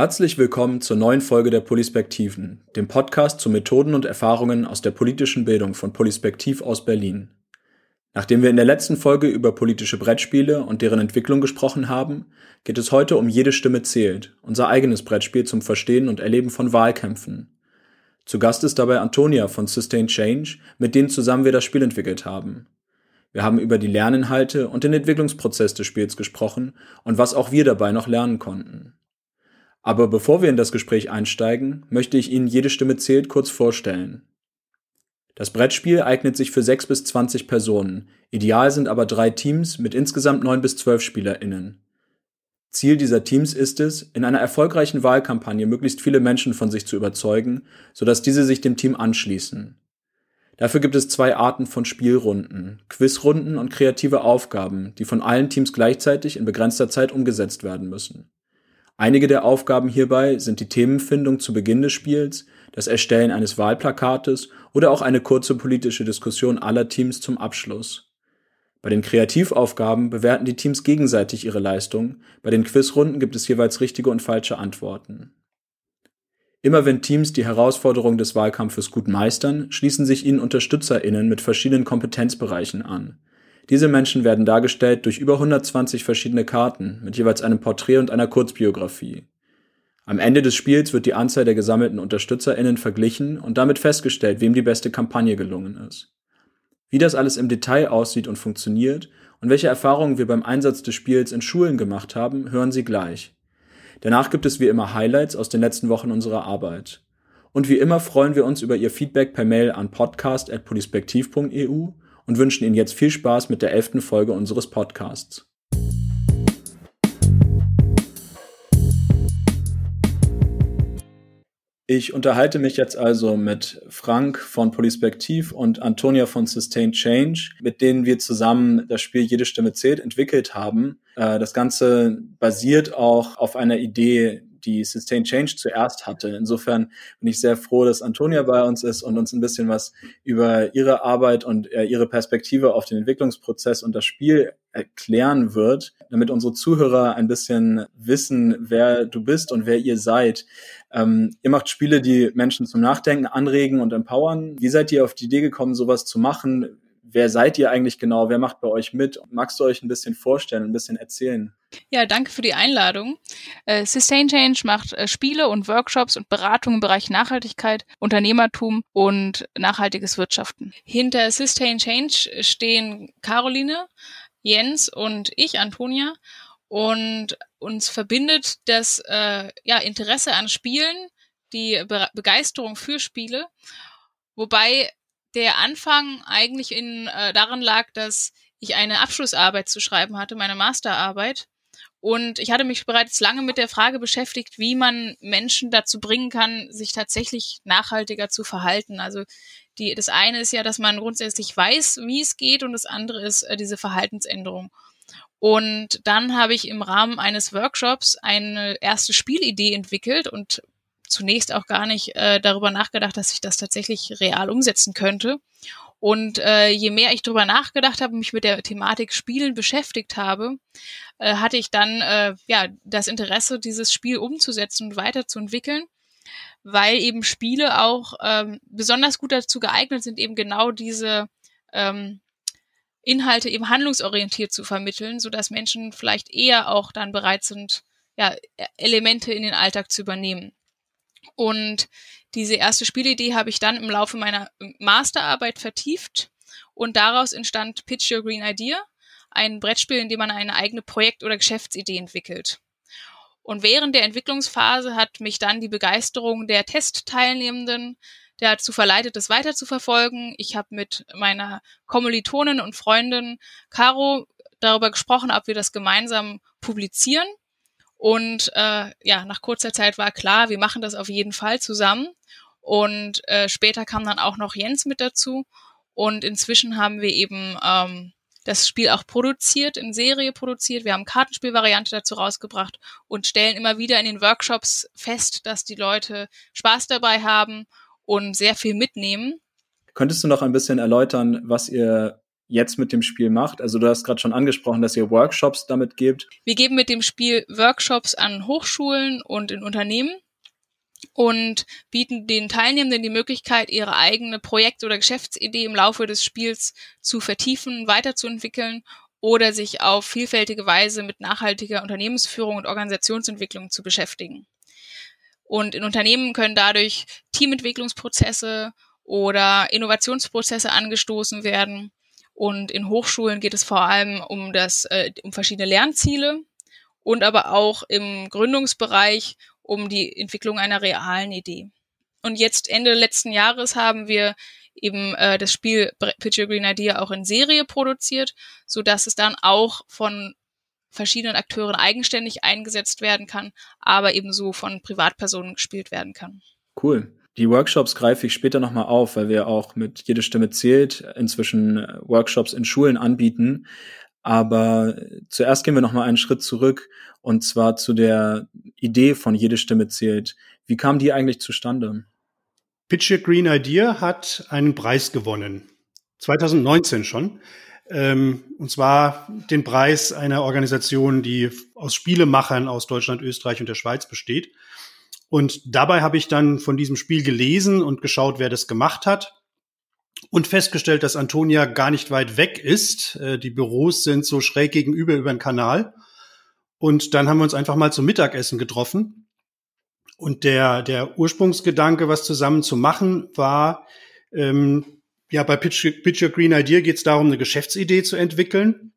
Herzlich willkommen zur neuen Folge der Polispektiven, dem Podcast zu Methoden und Erfahrungen aus der politischen Bildung von Polispektiv aus Berlin. Nachdem wir in der letzten Folge über politische Brettspiele und deren Entwicklung gesprochen haben, geht es heute um Jede Stimme zählt, unser eigenes Brettspiel zum Verstehen und Erleben von Wahlkämpfen. Zu Gast ist dabei Antonia von Sustain Change, mit denen zusammen wir das Spiel entwickelt haben. Wir haben über die Lerninhalte und den Entwicklungsprozess des Spiels gesprochen und was auch wir dabei noch lernen konnten. Aber bevor wir in das Gespräch einsteigen, möchte ich Ihnen jede Stimme zählt kurz vorstellen. Das Brettspiel eignet sich für 6 bis 20 Personen, ideal sind aber drei Teams mit insgesamt 9 bis 12 SpielerInnen. Ziel dieser Teams ist es, in einer erfolgreichen Wahlkampagne möglichst viele Menschen von sich zu überzeugen, sodass diese sich dem Team anschließen. Dafür gibt es zwei Arten von Spielrunden, Quizrunden und kreative Aufgaben, die von allen Teams gleichzeitig in begrenzter Zeit umgesetzt werden müssen. Einige der Aufgaben hierbei sind die Themenfindung zu Beginn des Spiels, das Erstellen eines Wahlplakates oder auch eine kurze politische Diskussion aller Teams zum Abschluss. Bei den Kreativaufgaben bewerten die Teams gegenseitig ihre Leistung, bei den Quizrunden gibt es jeweils richtige und falsche Antworten. Immer wenn Teams die Herausforderung des Wahlkampfes gut meistern, schließen sich ihnen UnterstützerInnen mit verschiedenen Kompetenzbereichen an. Diese Menschen werden dargestellt durch über 120 verschiedene Karten mit jeweils einem Porträt und einer Kurzbiografie. Am Ende des Spiels wird die Anzahl der gesammelten UnterstützerInnen verglichen und damit festgestellt, wem die beste Kampagne gelungen ist. Wie das alles im Detail aussieht und funktioniert und welche Erfahrungen wir beim Einsatz des Spiels in Schulen gemacht haben, hören Sie gleich. Danach gibt es wie immer Highlights aus den letzten Wochen unserer Arbeit. Und wie immer freuen wir uns über Ihr Feedback per Mail an podcast.polispektiv.eu und wünschen Ihnen jetzt viel Spaß mit der elften Folge unseres Podcasts. Ich unterhalte mich jetzt also mit Frank von Polispektiv und Antonia von Sustained Change, mit denen wir zusammen das Spiel Jede Stimme zählt entwickelt haben. Äh, das Ganze basiert auch auf einer Idee, die Sustained Change zuerst hatte. Insofern bin ich sehr froh, dass Antonia bei uns ist und uns ein bisschen was über ihre Arbeit und äh, ihre Perspektive auf den Entwicklungsprozess und das Spiel erklären wird, damit unsere Zuhörer ein bisschen wissen, wer du bist und wer ihr seid. Ähm, ihr macht Spiele, die Menschen zum Nachdenken anregen und empowern. Wie seid ihr auf die Idee gekommen, sowas zu machen? Wer seid ihr eigentlich genau? Wer macht bei euch mit? Magst du euch ein bisschen vorstellen, ein bisschen erzählen? Ja, danke für die Einladung. Äh, Sustain Change macht äh, Spiele und Workshops und Beratungen im Bereich Nachhaltigkeit, Unternehmertum und nachhaltiges Wirtschaften. Hinter Sustain Change stehen Caroline, Jens und ich, Antonia. Und uns verbindet das äh, ja, Interesse an Spielen, die Be Begeisterung für Spiele. Wobei der Anfang eigentlich in, äh, daran lag, dass ich eine Abschlussarbeit zu schreiben hatte, meine Masterarbeit. Und ich hatte mich bereits lange mit der Frage beschäftigt, wie man Menschen dazu bringen kann, sich tatsächlich nachhaltiger zu verhalten. Also die, das eine ist ja, dass man grundsätzlich weiß, wie es geht, und das andere ist äh, diese Verhaltensänderung. Und dann habe ich im Rahmen eines Workshops eine erste Spielidee entwickelt und zunächst auch gar nicht äh, darüber nachgedacht, dass ich das tatsächlich real umsetzen könnte. Und äh, je mehr ich darüber nachgedacht habe, mich mit der Thematik Spielen beschäftigt habe, äh, hatte ich dann äh, ja das Interesse, dieses Spiel umzusetzen und weiterzuentwickeln, weil eben Spiele auch ähm, besonders gut dazu geeignet sind, eben genau diese ähm, Inhalte eben handlungsorientiert zu vermitteln, so dass Menschen vielleicht eher auch dann bereit sind, ja, Elemente in den Alltag zu übernehmen. Und diese erste Spielidee habe ich dann im Laufe meiner Masterarbeit vertieft und daraus entstand Pitch Your Green Idea, ein Brettspiel, in dem man eine eigene Projekt- oder Geschäftsidee entwickelt. Und während der Entwicklungsphase hat mich dann die Begeisterung der Testteilnehmenden dazu verleitet, das weiter zu verfolgen. Ich habe mit meiner Kommilitonin und Freundin Caro darüber gesprochen, ob wir das gemeinsam publizieren. Und äh, ja, nach kurzer Zeit war klar, wir machen das auf jeden Fall zusammen. Und äh, später kam dann auch noch Jens mit dazu. Und inzwischen haben wir eben ähm, das Spiel auch produziert, in Serie produziert. Wir haben Kartenspielvariante dazu rausgebracht und stellen immer wieder in den Workshops fest, dass die Leute Spaß dabei haben und sehr viel mitnehmen. Könntest du noch ein bisschen erläutern, was ihr jetzt mit dem Spiel macht? Also du hast gerade schon angesprochen, dass ihr Workshops damit gebt. Wir geben mit dem Spiel Workshops an Hochschulen und in Unternehmen und bieten den Teilnehmenden die Möglichkeit, ihre eigene Projekt- oder Geschäftsidee im Laufe des Spiels zu vertiefen, weiterzuentwickeln oder sich auf vielfältige Weise mit nachhaltiger Unternehmensführung und Organisationsentwicklung zu beschäftigen. Und in Unternehmen können dadurch Teamentwicklungsprozesse oder Innovationsprozesse angestoßen werden. Und in Hochschulen geht es vor allem um das, äh, um verschiedene Lernziele und aber auch im Gründungsbereich um die Entwicklung einer realen Idee. Und jetzt Ende letzten Jahres haben wir eben äh, das Spiel Your Green Idea auch in Serie produziert, so dass es dann auch von verschiedenen Akteuren eigenständig eingesetzt werden kann, aber ebenso von Privatpersonen gespielt werden kann. Cool. Die Workshops greife ich später nochmal auf, weil wir auch mit Jede Stimme zählt inzwischen äh, Workshops in Schulen anbieten. Aber zuerst gehen wir nochmal einen Schritt zurück und zwar zu der Idee von Jede Stimme zählt. Wie kam die eigentlich zustande? Your Green Idea hat einen Preis gewonnen. 2019 schon. Ähm, und zwar den Preis einer Organisation, die aus Spielemachern aus Deutschland, Österreich und der Schweiz besteht. Und dabei habe ich dann von diesem Spiel gelesen und geschaut, wer das gemacht hat. Und festgestellt, dass Antonia gar nicht weit weg ist. Äh, die Büros sind so schräg gegenüber über den Kanal. Und dann haben wir uns einfach mal zum Mittagessen getroffen. Und der, der Ursprungsgedanke, was zusammen zu machen, war, ähm, ja, bei Pitch, Your Green Idea geht es darum, eine Geschäftsidee zu entwickeln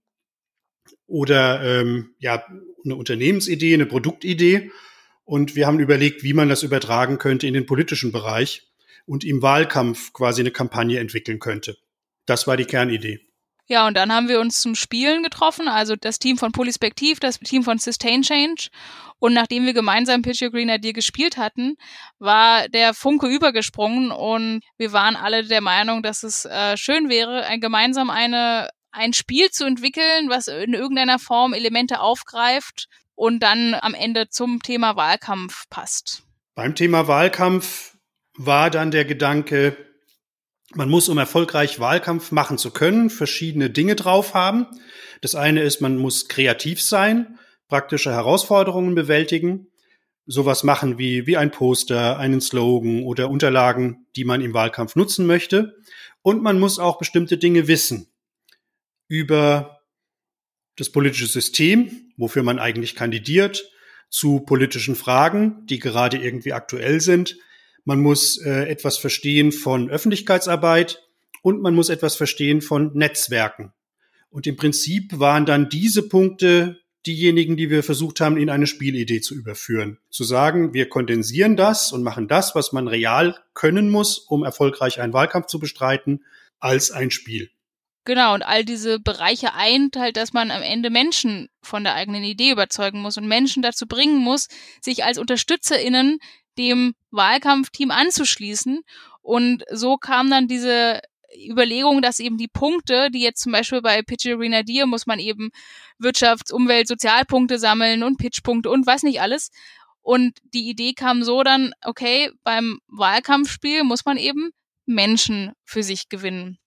oder ähm, ja, eine Unternehmensidee, eine Produktidee. Und wir haben überlegt, wie man das übertragen könnte in den politischen Bereich und im Wahlkampf quasi eine Kampagne entwickeln könnte. Das war die Kernidee. Ja, und dann haben wir uns zum Spielen getroffen, also das Team von Polyspektiv, das Team von Sustain Change. Und nachdem wir gemeinsam Green Idea gespielt hatten, war der Funke übergesprungen und wir waren alle der Meinung, dass es äh, schön wäre, ein, gemeinsam eine, ein Spiel zu entwickeln, was in irgendeiner Form Elemente aufgreift und dann am Ende zum Thema Wahlkampf passt. Beim Thema Wahlkampf war dann der Gedanke, man muss, um erfolgreich Wahlkampf machen zu können, verschiedene Dinge drauf haben. Das eine ist, man muss kreativ sein, praktische Herausforderungen bewältigen, sowas machen wie, wie ein Poster, einen Slogan oder Unterlagen, die man im Wahlkampf nutzen möchte. Und man muss auch bestimmte Dinge wissen über das politische System, wofür man eigentlich kandidiert, zu politischen Fragen, die gerade irgendwie aktuell sind, man muss äh, etwas verstehen von Öffentlichkeitsarbeit und man muss etwas verstehen von Netzwerken. Und im Prinzip waren dann diese Punkte diejenigen, die wir versucht haben, in eine Spielidee zu überführen. Zu sagen, wir kondensieren das und machen das, was man real können muss, um erfolgreich einen Wahlkampf zu bestreiten, als ein Spiel. Genau, und all diese Bereiche eint halt, dass man am Ende Menschen von der eigenen Idee überzeugen muss und Menschen dazu bringen muss, sich als UnterstützerInnen dem Wahlkampfteam anzuschließen. Und so kam dann diese Überlegung, dass eben die Punkte, die jetzt zum Beispiel bei Pitch Arena Deer muss man eben Wirtschafts-, Umwelt-, Sozialpunkte sammeln und Pitchpunkte und was nicht alles. Und die Idee kam so dann, okay, beim Wahlkampfspiel muss man eben Menschen für sich gewinnen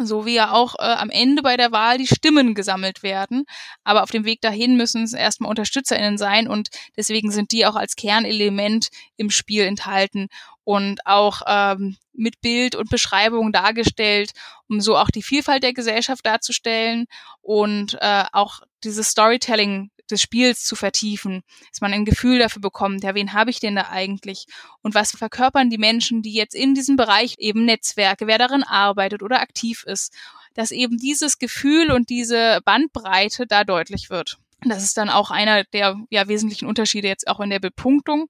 so wie ja auch äh, am Ende bei der Wahl die Stimmen gesammelt werden. Aber auf dem Weg dahin müssen es erstmal UnterstützerInnen sein und deswegen sind die auch als Kernelement im Spiel enthalten und auch ähm, mit Bild und Beschreibung dargestellt, um so auch die Vielfalt der Gesellschaft darzustellen und äh, auch dieses Storytelling des Spiels zu vertiefen, dass man ein Gefühl dafür bekommt, ja, wen habe ich denn da eigentlich und was verkörpern die Menschen, die jetzt in diesem Bereich eben Netzwerke, wer darin arbeitet oder aktiv ist, dass eben dieses Gefühl und diese Bandbreite da deutlich wird. Das ist dann auch einer der ja, wesentlichen Unterschiede jetzt auch in der Bepunktung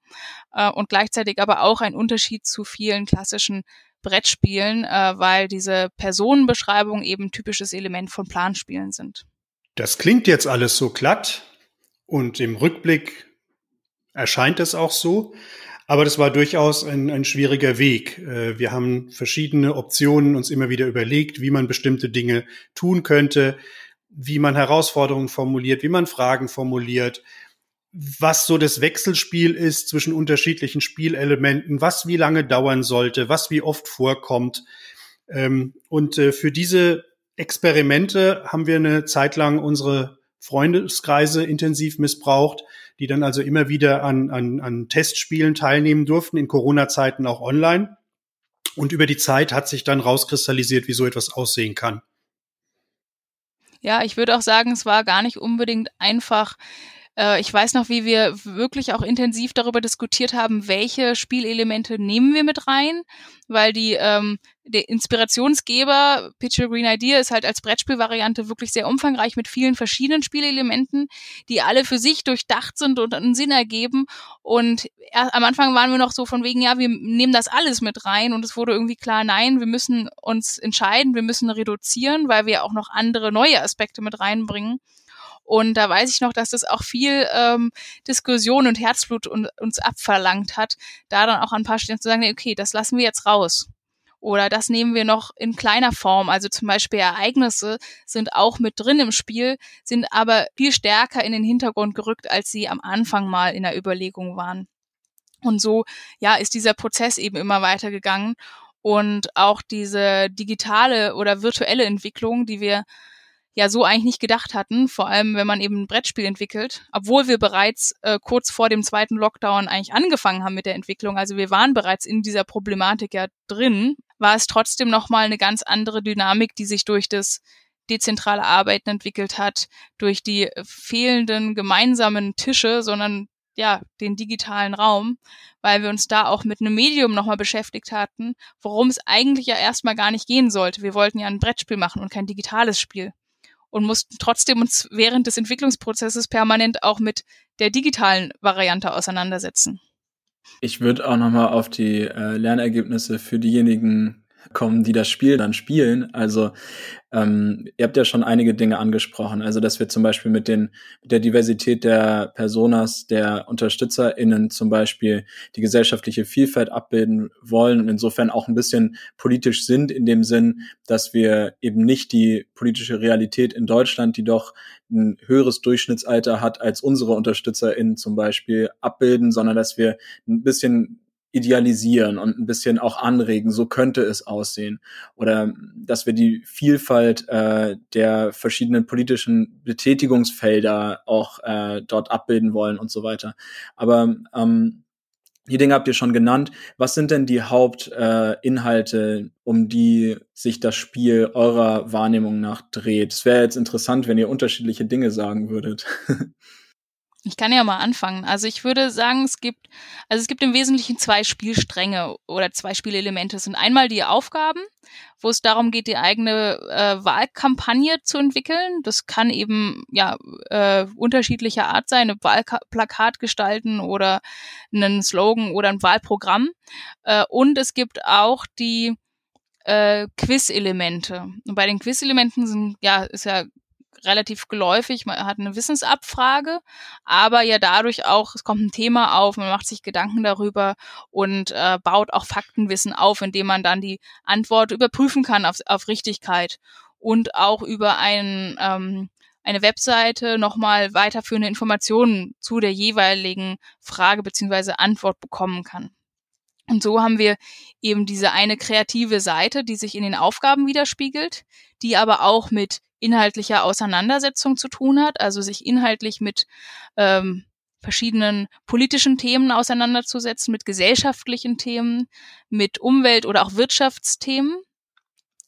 äh, und gleichzeitig aber auch ein Unterschied zu vielen klassischen Brettspielen, äh, weil diese Personenbeschreibungen eben typisches Element von Planspielen sind. Das klingt jetzt alles so glatt, und im Rückblick erscheint es auch so. Aber das war durchaus ein, ein schwieriger Weg. Äh, wir haben verschiedene Optionen uns immer wieder überlegt, wie man bestimmte Dinge tun könnte, wie man Herausforderungen formuliert, wie man Fragen formuliert, was so das Wechselspiel ist zwischen unterschiedlichen Spielelementen, was wie lange dauern sollte, was wie oft vorkommt. Ähm, und äh, für diese Experimente haben wir eine Zeit lang unsere Freundeskreise intensiv missbraucht, die dann also immer wieder an, an, an Testspielen teilnehmen durften, in Corona-Zeiten auch online. Und über die Zeit hat sich dann rauskristallisiert, wie so etwas aussehen kann. Ja, ich würde auch sagen, es war gar nicht unbedingt einfach, äh, ich weiß noch, wie wir wirklich auch intensiv darüber diskutiert haben, welche Spielelemente nehmen wir mit rein, weil die ähm, der Inspirationsgeber Picture Green Idea ist halt als Brettspielvariante wirklich sehr umfangreich mit vielen verschiedenen Spielelementen, die alle für sich durchdacht sind und einen Sinn ergeben. Und am Anfang waren wir noch so von wegen, ja, wir nehmen das alles mit rein und es wurde irgendwie klar, nein, wir müssen uns entscheiden, wir müssen reduzieren, weil wir auch noch andere neue Aspekte mit reinbringen. Und da weiß ich noch, dass das auch viel ähm, Diskussion und Herzblut un uns abverlangt hat, da dann auch an ein paar Stellen zu sagen, nee, okay, das lassen wir jetzt raus. Oder das nehmen wir noch in kleiner Form. Also zum Beispiel Ereignisse sind auch mit drin im Spiel, sind aber viel stärker in den Hintergrund gerückt, als sie am Anfang mal in der Überlegung waren. Und so, ja, ist dieser Prozess eben immer weitergegangen. Und auch diese digitale oder virtuelle Entwicklung, die wir ja so eigentlich nicht gedacht hatten, vor allem wenn man eben ein Brettspiel entwickelt, obwohl wir bereits äh, kurz vor dem zweiten Lockdown eigentlich angefangen haben mit der Entwicklung, also wir waren bereits in dieser Problematik ja drin, war es trotzdem nochmal eine ganz andere Dynamik, die sich durch das dezentrale Arbeiten entwickelt hat, durch die fehlenden gemeinsamen Tische, sondern ja, den digitalen Raum, weil wir uns da auch mit einem Medium nochmal beschäftigt hatten, worum es eigentlich ja erstmal gar nicht gehen sollte. Wir wollten ja ein Brettspiel machen und kein digitales Spiel und mussten trotzdem uns während des Entwicklungsprozesses permanent auch mit der digitalen Variante auseinandersetzen. Ich würde auch nochmal auf die äh, Lernergebnisse für diejenigen kommen, die das Spiel dann spielen. Also ähm, ihr habt ja schon einige Dinge angesprochen. Also dass wir zum Beispiel mit, den, mit der Diversität der Personas, der UnterstützerInnen zum Beispiel die gesellschaftliche Vielfalt abbilden wollen und insofern auch ein bisschen politisch sind in dem Sinn, dass wir eben nicht die politische Realität in Deutschland, die doch ein höheres Durchschnittsalter hat als unsere UnterstützerInnen zum Beispiel abbilden, sondern dass wir ein bisschen idealisieren und ein bisschen auch anregen, so könnte es aussehen. Oder dass wir die Vielfalt äh, der verschiedenen politischen Betätigungsfelder auch äh, dort abbilden wollen und so weiter. Aber ähm, die Dinge habt ihr schon genannt. Was sind denn die Hauptinhalte, äh, um die sich das Spiel eurer Wahrnehmung nach dreht? Es wäre jetzt interessant, wenn ihr unterschiedliche Dinge sagen würdet. Ich kann ja mal anfangen. Also ich würde sagen, es gibt, also es gibt im Wesentlichen zwei Spielstränge oder zwei Spielelemente. Es sind einmal die Aufgaben, wo es darum geht, die eigene äh, Wahlkampagne zu entwickeln. Das kann eben ja äh, unterschiedlicher Art sein, ein Wahlplakat gestalten oder einen Slogan oder ein Wahlprogramm. Äh, und es gibt auch die äh, Quiz-Elemente. Und bei den Quiz-Elementen sind, ja, ist ja relativ geläufig, man hat eine Wissensabfrage, aber ja dadurch auch, es kommt ein Thema auf, man macht sich Gedanken darüber und äh, baut auch Faktenwissen auf, indem man dann die Antwort überprüfen kann auf, auf Richtigkeit und auch über ein, ähm, eine Webseite nochmal weiterführende Informationen zu der jeweiligen Frage beziehungsweise Antwort bekommen kann. Und so haben wir eben diese eine kreative Seite, die sich in den Aufgaben widerspiegelt, die aber auch mit inhaltlicher Auseinandersetzung zu tun hat, also sich inhaltlich mit ähm, verschiedenen politischen Themen auseinanderzusetzen, mit gesellschaftlichen Themen, mit Umwelt- oder auch Wirtschaftsthemen,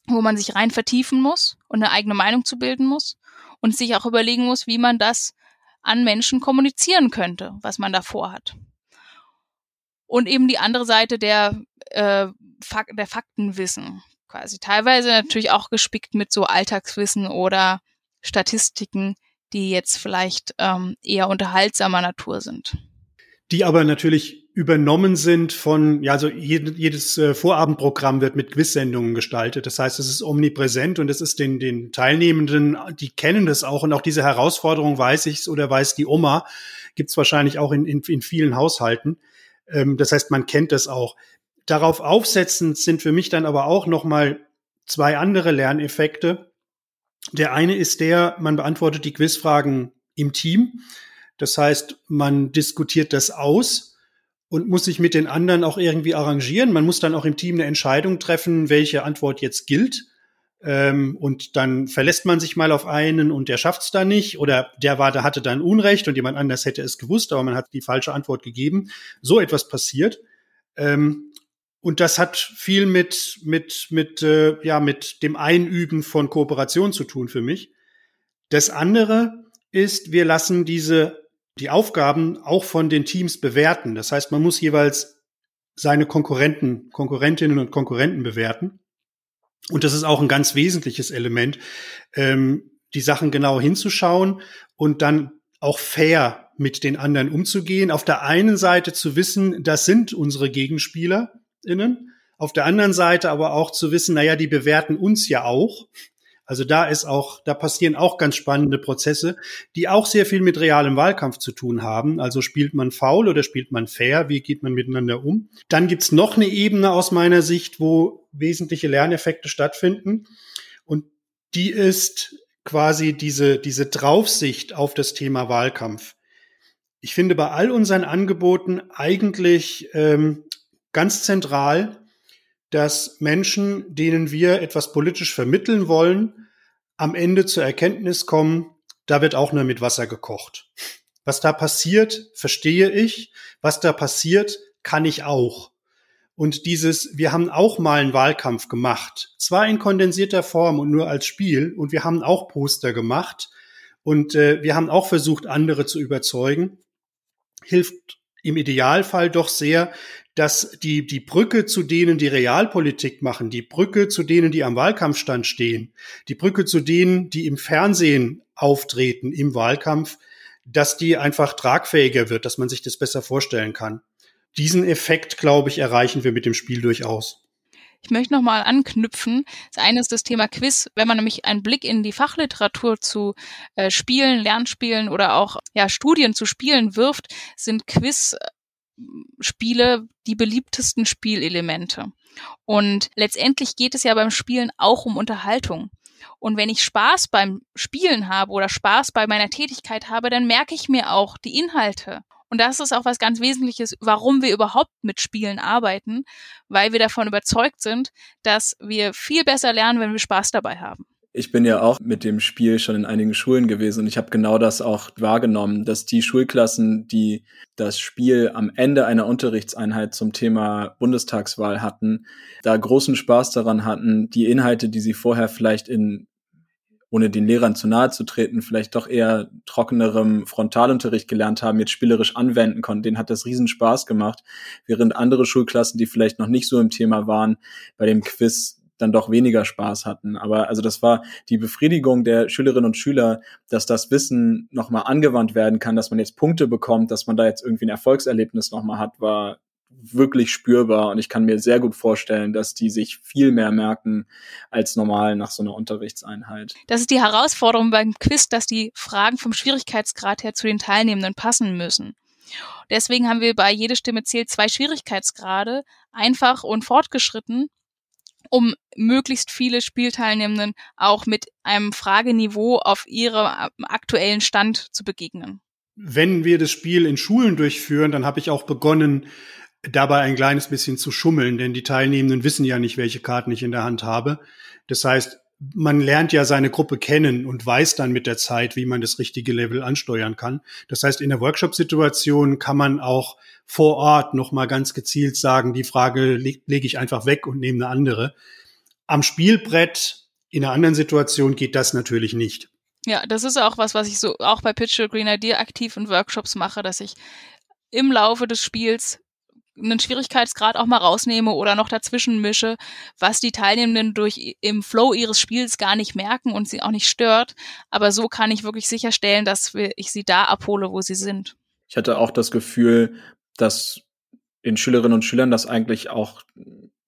wo man sich rein vertiefen muss und eine eigene Meinung zu bilden muss und sich auch überlegen muss, wie man das an Menschen kommunizieren könnte, was man da vorhat. Und eben die andere Seite der, äh, Fak der Faktenwissen quasi. Teilweise natürlich auch gespickt mit so Alltagswissen oder Statistiken, die jetzt vielleicht ähm, eher unterhaltsamer Natur sind. Die aber natürlich übernommen sind von, ja, also jedes, äh, Vorabendprogramm wird mit Quizsendungen gestaltet. Das heißt, es ist omnipräsent und es ist den, den Teilnehmenden, die kennen das auch und auch diese Herausforderung weiß ich oder weiß die Oma, gibt es wahrscheinlich auch in, in, in vielen Haushalten. Ähm, das heißt, man kennt das auch. Darauf aufsetzend sind für mich dann aber auch noch mal zwei andere Lerneffekte. Der eine ist der, man beantwortet die Quizfragen im Team. Das heißt, man diskutiert das aus und muss sich mit den anderen auch irgendwie arrangieren. Man muss dann auch im Team eine Entscheidung treffen, welche Antwort jetzt gilt. ähm, und dann verlässt man sich mal auf einen und der schafft's da nicht oder der war, der hatte dann Unrecht und jemand anders hätte es gewusst, aber man hat die falsche Antwort gegeben. So etwas passiert. Ähm, und das hat viel mit mit mit äh, ja mit dem Einüben von Kooperation zu tun für mich. Das andere ist, wir lassen diese die Aufgaben auch von den Teams bewerten. Das heißt, man muss jeweils seine Konkurrenten, Konkurrentinnen und Konkurrenten bewerten. Und das ist auch ein ganz wesentliches Element, ähm, die Sachen genau hinzuschauen und dann auch fair mit den anderen umzugehen. Auf der einen Seite zu wissen, das sind unsere GegenspielerInnen. Auf der anderen Seite aber auch zu wissen, naja, die bewerten uns ja auch. Also da ist auch, da passieren auch ganz spannende Prozesse, die auch sehr viel mit realem Wahlkampf zu tun haben. Also spielt man faul oder spielt man fair? Wie geht man miteinander um? Dann gibt's noch eine Ebene aus meiner Sicht, wo wesentliche Lerneffekte stattfinden. Und die ist quasi diese, diese Draufsicht auf das Thema Wahlkampf. Ich finde bei all unseren Angeboten eigentlich ähm, ganz zentral, dass Menschen, denen wir etwas politisch vermitteln wollen, am Ende zur Erkenntnis kommen, da wird auch nur mit Wasser gekocht. Was da passiert, verstehe ich. Was da passiert, kann ich auch. Und dieses, wir haben auch mal einen Wahlkampf gemacht, zwar in kondensierter Form und nur als Spiel, und wir haben auch Poster gemacht und äh, wir haben auch versucht, andere zu überzeugen, hilft im Idealfall doch sehr, dass die, die Brücke zu denen, die Realpolitik machen, die Brücke zu denen, die am Wahlkampfstand stehen, die Brücke zu denen, die im Fernsehen auftreten im Wahlkampf, dass die einfach tragfähiger wird, dass man sich das besser vorstellen kann. Diesen Effekt, glaube ich, erreichen wir mit dem Spiel durchaus. Ich möchte nochmal anknüpfen. Das eine ist das Thema Quiz. Wenn man nämlich einen Blick in die Fachliteratur zu äh, Spielen, Lernspielen oder auch ja, Studien zu Spielen wirft, sind Quiz Spiele die beliebtesten Spielelemente. Und letztendlich geht es ja beim Spielen auch um Unterhaltung. Und wenn ich Spaß beim Spielen habe oder Spaß bei meiner Tätigkeit habe, dann merke ich mir auch die Inhalte. Und das ist auch was ganz Wesentliches, warum wir überhaupt mit Spielen arbeiten, weil wir davon überzeugt sind, dass wir viel besser lernen, wenn wir Spaß dabei haben ich bin ja auch mit dem Spiel schon in einigen Schulen gewesen und ich habe genau das auch wahrgenommen, dass die Schulklassen, die das Spiel am Ende einer Unterrichtseinheit zum Thema Bundestagswahl hatten, da großen Spaß daran hatten, die Inhalte, die sie vorher vielleicht in ohne den Lehrern zu nahe zu treten, vielleicht doch eher trockenerem Frontalunterricht gelernt haben, jetzt spielerisch anwenden konnten. Denen hat das riesen Spaß gemacht, während andere Schulklassen, die vielleicht noch nicht so im Thema waren, bei dem Quiz dann doch weniger Spaß hatten. Aber also das war die Befriedigung der Schülerinnen und Schüler, dass das Wissen nochmal angewandt werden kann, dass man jetzt Punkte bekommt, dass man da jetzt irgendwie ein Erfolgserlebnis nochmal hat, war wirklich spürbar und ich kann mir sehr gut vorstellen, dass die sich viel mehr merken als normal nach so einer Unterrichtseinheit. Das ist die Herausforderung beim Quiz, dass die Fragen vom Schwierigkeitsgrad her zu den Teilnehmenden passen müssen. Deswegen haben wir bei jede Stimme zählt zwei Schwierigkeitsgrade, einfach und fortgeschritten, um möglichst viele Spielteilnehmenden auch mit einem Frageniveau auf ihrem aktuellen Stand zu begegnen. Wenn wir das Spiel in Schulen durchführen, dann habe ich auch begonnen, dabei ein kleines bisschen zu schummeln, denn die Teilnehmenden wissen ja nicht, welche Karten ich in der Hand habe. Das heißt, man lernt ja seine Gruppe kennen und weiß dann mit der Zeit, wie man das richtige Level ansteuern kann. Das heißt, in der Workshop-Situation kann man auch vor Ort nochmal ganz gezielt sagen, die Frage lege leg ich einfach weg und nehme eine andere. Am Spielbrett in einer anderen Situation geht das natürlich nicht. Ja, das ist auch was, was ich so auch bei Pitch Green Idea aktiv in Workshops mache, dass ich im Laufe des Spiels einen Schwierigkeitsgrad auch mal rausnehme oder noch dazwischen mische, was die Teilnehmenden durch im Flow ihres Spiels gar nicht merken und sie auch nicht stört. Aber so kann ich wirklich sicherstellen, dass ich sie da abhole, wo sie sind. Ich hatte auch das Gefühl, dass den Schülerinnen und Schülern das eigentlich auch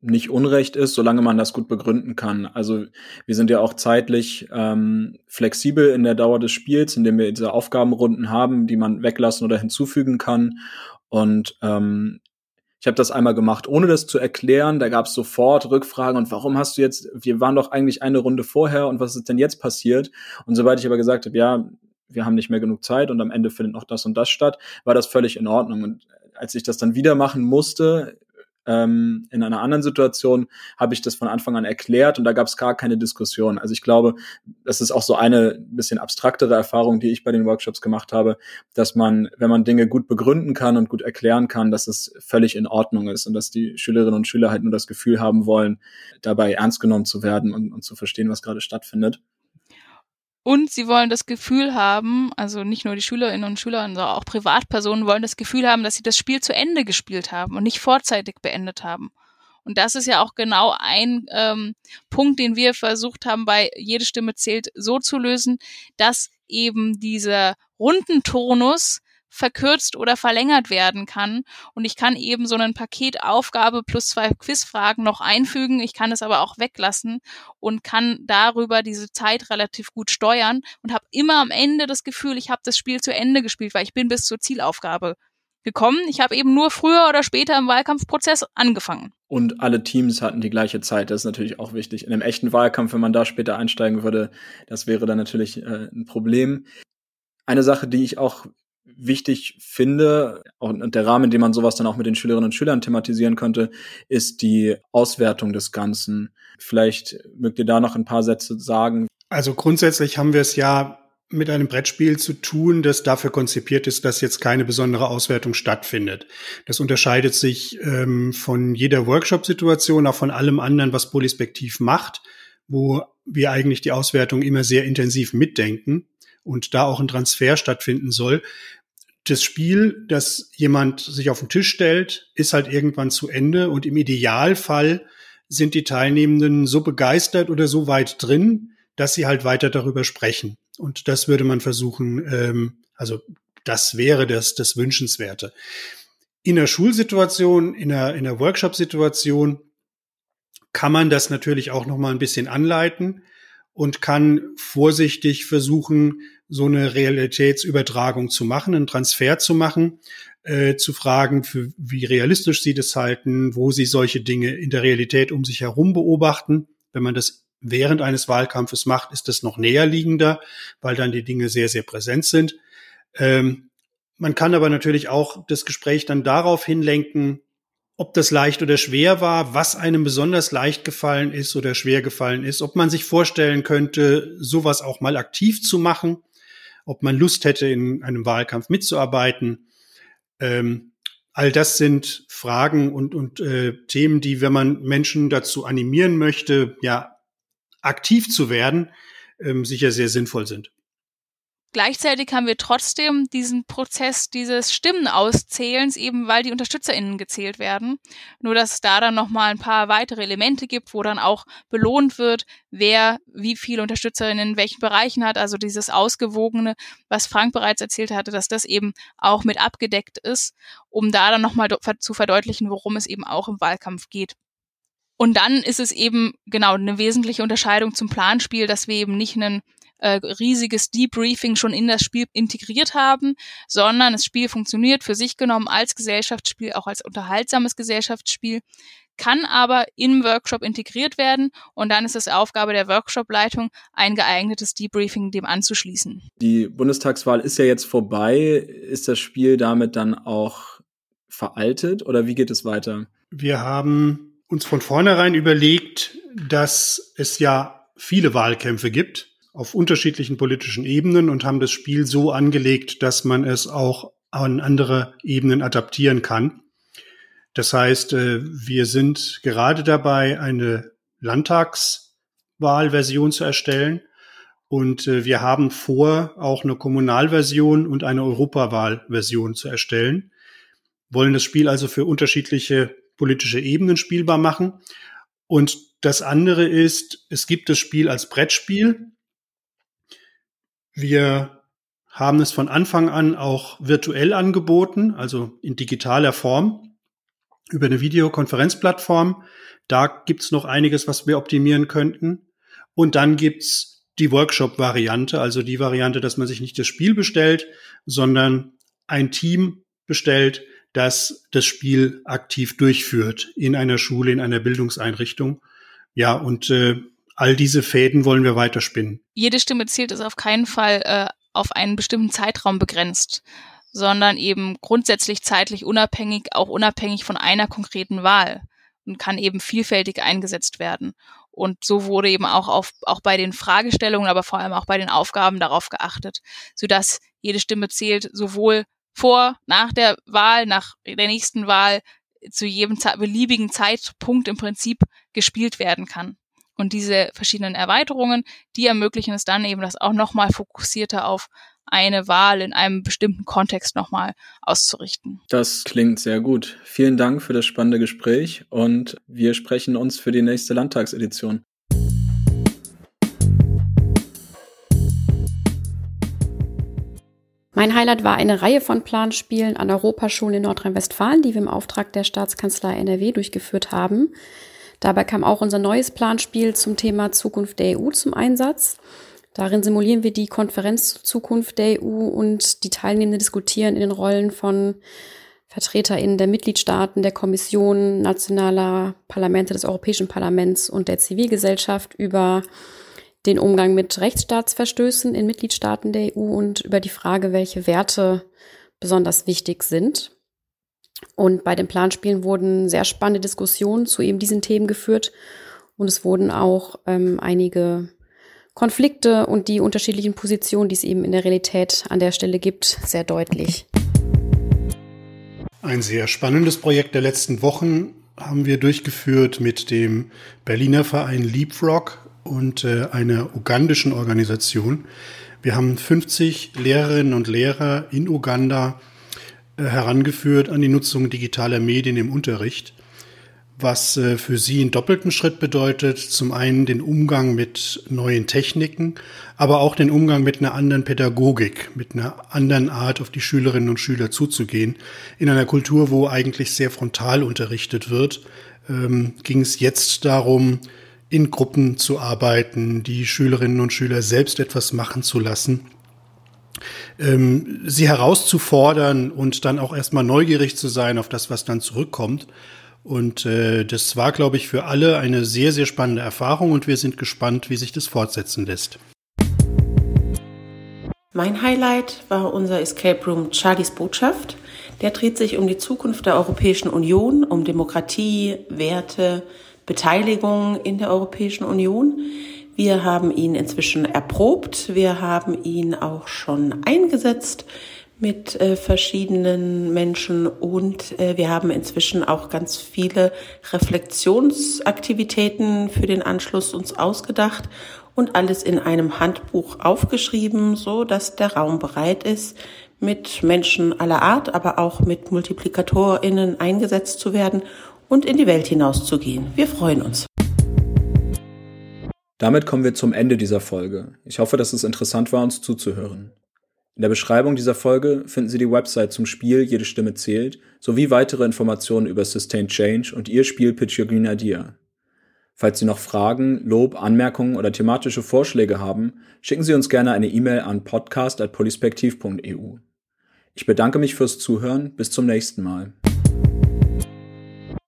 nicht unrecht ist, solange man das gut begründen kann. Also wir sind ja auch zeitlich ähm, flexibel in der Dauer des Spiels, indem wir diese Aufgabenrunden haben, die man weglassen oder hinzufügen kann. Und ähm, ich habe das einmal gemacht, ohne das zu erklären. Da gab es sofort Rückfragen und warum hast du jetzt, wir waren doch eigentlich eine Runde vorher und was ist denn jetzt passiert? Und sobald ich aber gesagt habe, ja, wir haben nicht mehr genug Zeit und am Ende findet noch das und das statt, war das völlig in Ordnung. Und als ich das dann wieder machen musste, Ähm, in einer anderen Situation habe ich das von Anfang an erklärt und da gab es gar keine Diskussion. Also ich glaube, das ist auch so eine bisschen abstraktere Erfahrung, die ich bei den Workshops gemacht habe, dass man, wenn man Dinge gut begründen kann und gut erklären kann, dass es völlig in Ordnung ist und dass die Schülerinnen und Schüler halt nur das Gefühl haben wollen, dabei ernst genommen zu werden und, und zu verstehen, was gerade stattfindet. Und sie wollen das Gefühl haben, also nicht nur die Schülerinnen und Schüler, sondern auch Privatpersonen wollen das Gefühl haben, dass sie das Spiel zu Ende gespielt haben und nicht vorzeitig beendet haben. Und das ist ja auch genau ein ähm, Punkt, den wir versucht haben, bei jede Stimme zählt so zu lösen, dass eben dieser Rundenturnus verkürzt oder verlängert werden kann. Und ich kann eben so einen Paketaufgabe plus zwei Quizfragen noch einfügen. Ich kann es aber auch weglassen und kann darüber diese Zeit relativ gut steuern und habe immer am Ende das Gefühl, ich habe das Spiel zu Ende gespielt, weil ich bin bis zur Zielaufgabe gekommen. Ich habe eben nur früher oder später im Wahlkampfprozess angefangen. Und alle Teams hatten die gleiche Zeit. Das ist natürlich auch wichtig. In einem echten Wahlkampf, wenn man da später einsteigen würde, das wäre dann natürlich äh, ein Problem. Eine Sache, die ich auch wichtig finde, und der Rahmen, in dem man sowas dann auch mit den Schülerinnen und Schülern thematisieren könnte, ist die Auswertung des Ganzen. Vielleicht mögt ihr da noch ein paar Sätze sagen. Also grundsätzlich haben wir es ja mit einem Brettspiel zu tun, das dafür konzipiert ist, dass jetzt keine besondere Auswertung stattfindet. Das unterscheidet sich ähm, von jeder Workshop-Situation, auch von allem anderen, was Polyspektiv macht, wo wir eigentlich die Auswertung immer sehr intensiv mitdenken und da auch ein Transfer stattfinden soll. Das Spiel, das jemand sich auf den Tisch stellt, ist halt irgendwann zu Ende und im Idealfall sind die Teilnehmenden so begeistert oder so weit drin, dass sie halt weiter darüber sprechen. Und das würde man versuchen, ähm, also das wäre das, das Wünschenswerte. In der Schulsituation, in der, in der Workshop-Situation kann man das natürlich auch noch mal ein bisschen anleiten und kann vorsichtig versuchen, so eine Realitätsübertragung zu machen, einen Transfer zu machen, äh, zu fragen, für, wie realistisch sie das halten, wo sie solche Dinge in der Realität um sich herum beobachten. Wenn man das während eines Wahlkampfes macht, ist das noch näher liegender, weil dann die Dinge sehr, sehr präsent sind. Ähm, man kann aber natürlich auch das Gespräch dann darauf hinlenken, ob das leicht oder schwer war, was einem besonders leicht gefallen ist oder schwer gefallen ist, ob man sich vorstellen könnte, sowas auch mal aktiv zu machen, ob man Lust hätte, in einem Wahlkampf mitzuarbeiten. Ähm, all das sind Fragen und, und äh, Themen, die, wenn man Menschen dazu animieren möchte, ja, aktiv zu werden, ähm, sicher sehr sinnvoll sind. Gleichzeitig haben wir trotzdem diesen Prozess dieses Stimmenauszählens, eben weil die UnterstützerInnen gezählt werden. Nur, dass es da dann nochmal ein paar weitere Elemente gibt, wo dann auch belohnt wird, wer wie viele UnterstützerInnen in welchen Bereichen hat. Also dieses Ausgewogene, was Frank bereits erzählt hatte, dass das eben auch mit abgedeckt ist, um da dann nochmal zu verdeutlichen, worum es eben auch im Wahlkampf geht. Und dann ist es eben genau eine wesentliche Unterscheidung zum Planspiel, dass wir eben nicht einen äh, riesiges Debriefing schon in das Spiel integriert haben, sondern das Spiel funktioniert für sich genommen als Gesellschaftsspiel, auch als unterhaltsames Gesellschaftsspiel, kann aber im Workshop integriert werden und dann ist es Aufgabe der Workshop-Leitung, ein geeignetes Debriefing dem anzuschließen. Die Bundestagswahl ist ja jetzt vorbei. Ist das Spiel damit dann auch veraltet oder wie geht es weiter? Wir haben uns von vornherein überlegt, dass es ja viele Wahlkämpfe gibt auf unterschiedlichen politischen Ebenen und haben das Spiel so angelegt, dass man es auch an andere Ebenen adaptieren kann. Das heißt, äh, wir sind gerade dabei, eine Landtagswahlversion zu erstellen. Und äh, wir haben vor, auch eine Kommunalversion und eine Europawahlversion zu erstellen. Wollen das Spiel also für unterschiedliche politische Ebenen spielbar machen. Und das andere ist, es gibt das Spiel als Brettspiel. Wir haben es von Anfang an auch virtuell angeboten, also in digitaler Form über eine Videokonferenzplattform. Da gibt's noch einiges, was wir optimieren könnten. Und dann gibt's die Workshop-Variante, also die Variante, dass man sich nicht das Spiel bestellt, sondern ein Team bestellt, das das Spiel aktiv durchführt in einer Schule, in einer Bildungseinrichtung. Ja, und äh, all diese Fäden wollen wir weiterspinnen. Jede Stimme zählt ist auf keinen Fall äh, auf einen bestimmten Zeitraum begrenzt. sondern eben grundsätzlich zeitlich unabhängig, auch unabhängig von einer konkreten Wahl und kann eben vielfältig eingesetzt werden. Und so wurde eben auch auf, auch bei den Fragestellungen, aber vor allem auch bei den Aufgaben darauf geachtet, sodass jede Stimme zählt, sowohl vor, nach der Wahl, nach der nächsten Wahl, zu jedem beliebigen Zeitpunkt im Prinzip gespielt werden kann. Und diese verschiedenen Erweiterungen, die ermöglichen es dann eben, das auch nochmal fokussierter auf eine Wahl in einem bestimmten Kontext nochmal auszurichten. Das klingt sehr gut. Vielen Dank für das spannende Gespräch und wir sprechen uns für die nächste Landtagsedition. Mein Highlight war eine Reihe von Planspielen an Europaschulen in Nordrhein-Westfalen, die wir im Auftrag der Staatskanzlei NRW durchgeführt haben. Dabei kam auch unser neues Planspiel zum Thema Zukunft der EU zum Einsatz. Darin simulieren wir die Konferenz Zukunft der EU und die Teilnehmenden diskutieren in den Rollen von VertreterInnen der Mitgliedstaaten, der Kommission, nationaler Parlamente, des Europäischen Parlaments und der Zivilgesellschaft über den Umgang mit Rechtsstaatsverstößen in Mitgliedstaaten der EU und über die Frage, welche Werte besonders wichtig sind. Und bei den Planspielen wurden sehr spannende Diskussionen zu eben diesen Themen geführt und es wurden auch ähm, einige Konflikte und die unterschiedlichen Positionen, die es eben in der Realität an der Stelle gibt, sehr deutlich. Ein sehr spannendes Projekt der letzten Wochen haben wir durchgeführt mit dem Berliner Verein Leapfrog und äh, einer ugandischen Organisation. Wir haben 50 Lehrerinnen und Lehrer in Uganda herangeführt an die Nutzung digitaler Medien im Unterricht was äh, für sie einen doppelten Schritt bedeutet. Zum einen den Umgang mit neuen Techniken, aber auch den Umgang mit einer anderen Pädagogik, mit einer anderen Art auf die Schülerinnen und Schüler zuzugehen. In einer Kultur, wo eigentlich sehr frontal unterrichtet wird, ähm, ging es jetzt darum, in Gruppen zu arbeiten, die Schülerinnen und Schüler selbst etwas machen zu lassen ähm, sie herauszufordern und dann auch erstmal neugierig zu sein auf das, was dann zurückkommt. Und äh, das war, glaube ich, für alle eine sehr, sehr spannende Erfahrung und wir sind gespannt, wie sich das fortsetzen lässt. Mein Highlight war unser Escape Room Charlies Botschaft. Der dreht sich um die Zukunft der Europäischen Union, um Demokratie, Werte, Beteiligung in der Europäischen Union. Wir haben ihn inzwischen erprobt, wir haben ihn auch schon eingesetzt mit äh, verschiedenen Menschen und äh, wir haben inzwischen auch ganz viele Reflexionsaktivitäten für den Anschluss uns ausgedacht und alles in einem Handbuch aufgeschrieben, so dass der Raum bereit ist, mit Menschen aller Art, aber auch mit MultiplikatorInnen eingesetzt zu werden und in die Welt hinauszugehen. Wir freuen uns. Damit kommen wir zum Ende dieser Folge. Ich hoffe, dass es interessant war, uns zuzuhören. In der Beschreibung dieser Folge finden Sie die Website zum Spiel Jede Stimme zählt sowie weitere Informationen über Sustained Change und Ihr Spiel Pitch Your Green Idea. Falls Sie noch Fragen, Lob, Anmerkungen oder thematische Vorschläge haben, schicken Sie uns gerne eine E-Mail an podcast.polispektiv.eu. Ich bedanke mich fürs Zuhören. Bis zum nächsten Mal.